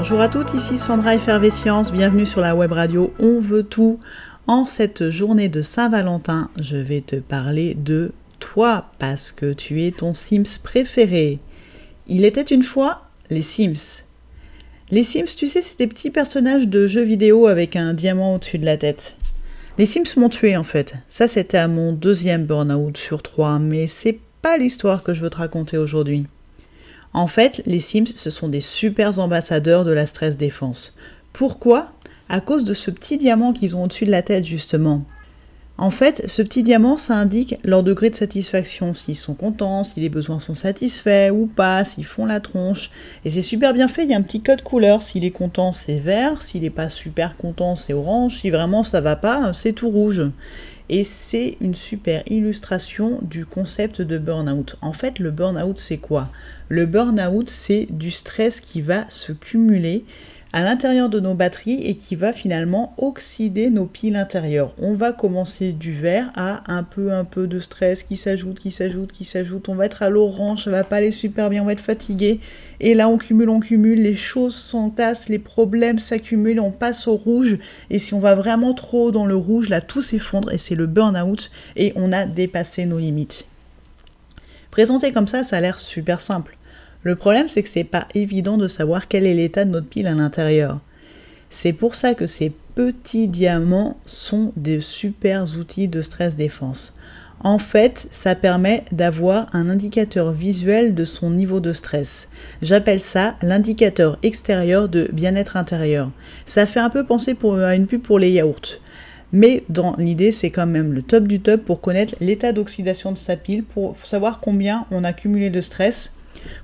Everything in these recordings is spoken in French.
Bonjour à toutes, ici Sandra Effervescience, bienvenue sur la web radio On veut tout. En cette journée de Saint-Valentin, je vais te parler de toi parce que tu es ton Sims préféré. Il était une fois les Sims. Les Sims, tu sais, c'est des petits personnages de jeux vidéo avec un diamant au-dessus de la tête. Les Sims m'ont tué en fait. Ça, c'était à mon deuxième burn-out sur trois, mais c'est pas l'histoire que je veux te raconter aujourd'hui. En fait, les Sims, ce sont des super ambassadeurs de la stress défense. Pourquoi? À cause de ce petit diamant qu'ils ont au-dessus de la tête, justement. En fait, ce petit diamant, ça indique leur degré de satisfaction, s'ils sont contents, si les besoins sont satisfaits ou pas, s'ils font la tronche. Et c'est super bien fait, il y a un petit code couleur. S'il est content, c'est vert, s'il n'est pas super content, c'est orange, si vraiment ça va pas, c'est tout rouge. Et c'est une super illustration du concept de burn-out. En fait, le burn-out, c'est quoi? Le burn-out, c'est du stress qui va se cumuler à l'intérieur de nos batteries et qui va finalement oxyder nos piles intérieures. On va commencer du vert à un peu un peu de stress qui s'ajoute, qui s'ajoute, qui s'ajoute. On va être à l'orange, ça va pas aller super bien, on va être fatigué. Et là on cumule, on cumule, les choses s'entassent, les problèmes s'accumulent, on passe au rouge. Et si on va vraiment trop dans le rouge, là tout s'effondre et c'est le burn-out et on a dépassé nos limites. Présenté comme ça, ça a l'air super simple. Le problème, c'est que c'est pas évident de savoir quel est l'état de notre pile à l'intérieur. C'est pour ça que ces petits diamants sont des super outils de stress défense. En fait, ça permet d'avoir un indicateur visuel de son niveau de stress. J'appelle ça l'indicateur extérieur de bien-être intérieur. Ça fait un peu penser à une pub pour les yaourts. Mais dans l'idée, c'est quand même le top du top pour connaître l'état d'oxydation de sa pile, pour savoir combien on a cumulé de stress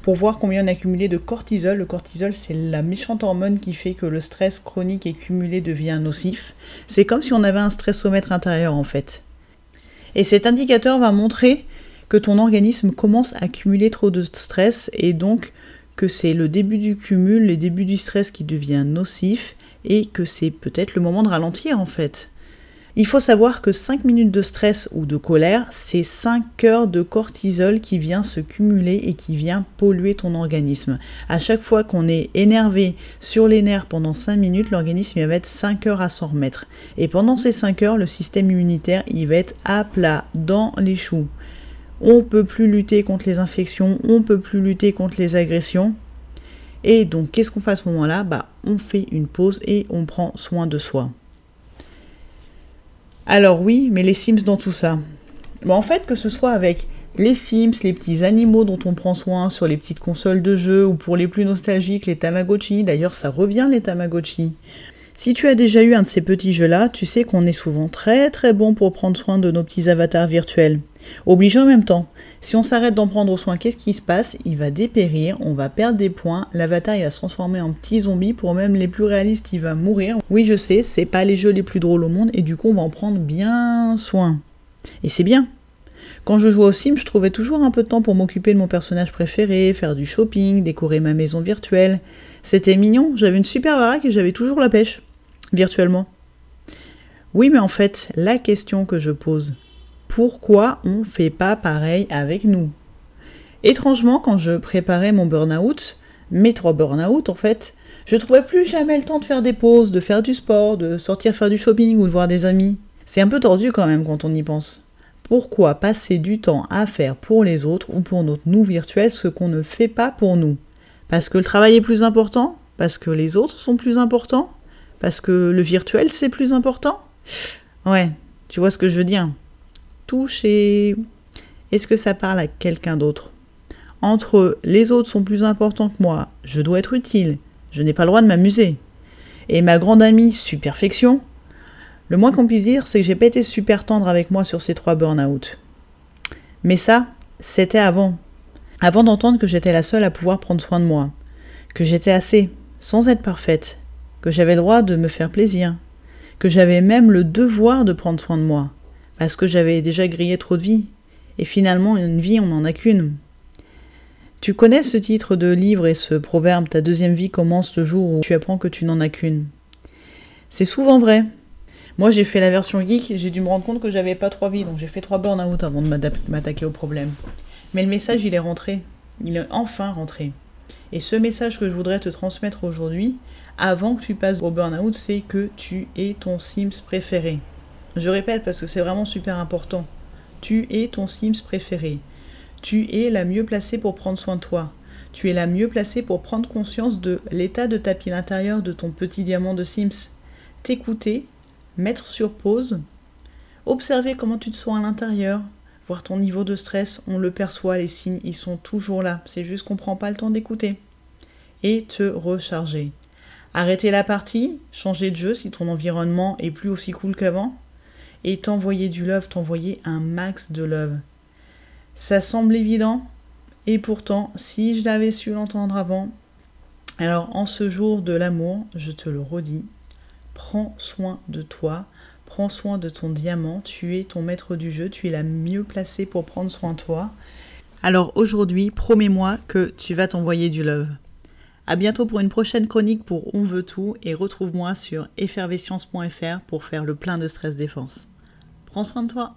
pour voir combien on a cumulé de cortisol. Le cortisol, c'est la méchante hormone qui fait que le stress chronique et cumulé devient nocif. C'est comme si on avait un stressomètre intérieur en fait. Et cet indicateur va montrer que ton organisme commence à cumuler trop de stress et donc que c'est le début du cumul, le début du stress qui devient nocif et que c'est peut-être le moment de ralentir en fait. Il faut savoir que 5 minutes de stress ou de colère, c'est 5 heures de cortisol qui vient se cumuler et qui vient polluer ton organisme. À chaque fois qu'on est énervé sur les nerfs pendant 5 minutes, l'organisme va mettre 5 heures à s'en remettre. Et pendant ces 5 heures, le système immunitaire, va être à plat, dans les choux. On peut plus lutter contre les infections, on peut plus lutter contre les agressions. Et donc, qu'est-ce qu'on fait à ce moment-là? Bah, on fait une pause et on prend soin de soi. Alors oui, mais les Sims dans tout ça. Bon, en fait, que ce soit avec les Sims, les petits animaux dont on prend soin sur les petites consoles de jeux, ou pour les plus nostalgiques, les Tamagotchi, d'ailleurs ça revient les Tamagotchi. Si tu as déjà eu un de ces petits jeux-là, tu sais qu'on est souvent très très bon pour prendre soin de nos petits avatars virtuels. Obligé en même temps. Si on s'arrête d'en prendre soin, qu'est-ce qui se passe? Il va dépérir, on va perdre des points, l'avatar il va se transformer en petit zombie, pour même les plus réalistes il va mourir. Oui je sais, c'est pas les jeux les plus drôles au monde et du coup on va en prendre bien soin. Et c'est bien. Quand je jouais au Sim, je trouvais toujours un peu de temps pour m'occuper de mon personnage préféré, faire du shopping, décorer ma maison virtuelle. C'était mignon, j'avais une super baraque et j'avais toujours la pêche, virtuellement. Oui, mais en fait, la question que je pose, pourquoi on ne fait pas pareil avec nous. Étrangement, quand je préparais mon burn-out, mes trois burn-out en fait, je trouvais plus jamais le temps de faire des pauses, de faire du sport, de sortir faire du shopping ou de voir des amis. C'est un peu tordu quand même quand on y pense. Pourquoi passer du temps à faire pour les autres ou pour notre nous virtuel ce qu'on ne fait pas pour nous? Parce que le travail est plus important? Parce que les autres sont plus importants? Parce que le virtuel c'est plus important? Ouais, tu vois ce que je veux dire touche et est-ce que ça parle à quelqu'un d'autre? Entre les autres sont plus importants que moi, je dois être utile, je n'ai pas le droit de m'amuser. Et ma grande amie Superfection, le moins qu'on puisse dire, c'est que j'ai pas été super tendre avec moi sur ces trois burn-out. Mais ça, c'était avant. Avant d'entendre que j'étais la seule à pouvoir prendre soin de moi. Que j'étais assez, sans être parfaite. Que j'avais le droit de me faire plaisir. Que j'avais même le devoir de prendre soin de moi parce que j'avais déjà grillé trop de vie. Et finalement, une vie, on n'en a qu'une. Tu connais ce titre de livre et ce proverbe Ta deuxième vie commence le jour où tu apprends que tu n'en as qu'une. C'est souvent vrai. Moi, j'ai fait la version geek, j'ai dû me rendre compte que j'avais pas trois vies, donc j'ai fait trois burn-out avant de m'attaquer au problème. Mais le message, il est rentré. Il est enfin rentré. Et ce message que je voudrais te transmettre aujourd'hui, avant que tu passes au burn-out, c'est que tu es ton Sims préféré. Je répète parce que c'est vraiment super important. Tu es ton Sims préféré. Tu es la mieux placée pour prendre soin de toi. Tu es la mieux placée pour prendre conscience de l'état de ta pile intérieure de ton petit diamant de Sims. T'écouter, mettre sur pause, observer comment tu te sens à l'intérieur, voir ton niveau de stress, on le perçoit, les signes, ils sont toujours là. C'est juste qu'on prend pas le temps d'écouter. Et te recharger. Arrêter la partie, changer de jeu si ton environnement est plus aussi cool qu'avant, et t'envoyer du love, t'envoyer un max de love. Ça semble évident, et pourtant, si je l'avais su l'entendre avant, alors en ce jour de l'amour, je te le redis, prends soin de toi, prends soin de ton diamant, tu es ton maître du jeu, tu es la mieux placée pour prendre soin de toi. Alors aujourd'hui, promets-moi que tu vas t'envoyer du love. À bientôt pour une prochaine chronique pour On veut tout et retrouve-moi sur effervescience.fr pour faire le plein de stress défense. Prends soin de toi.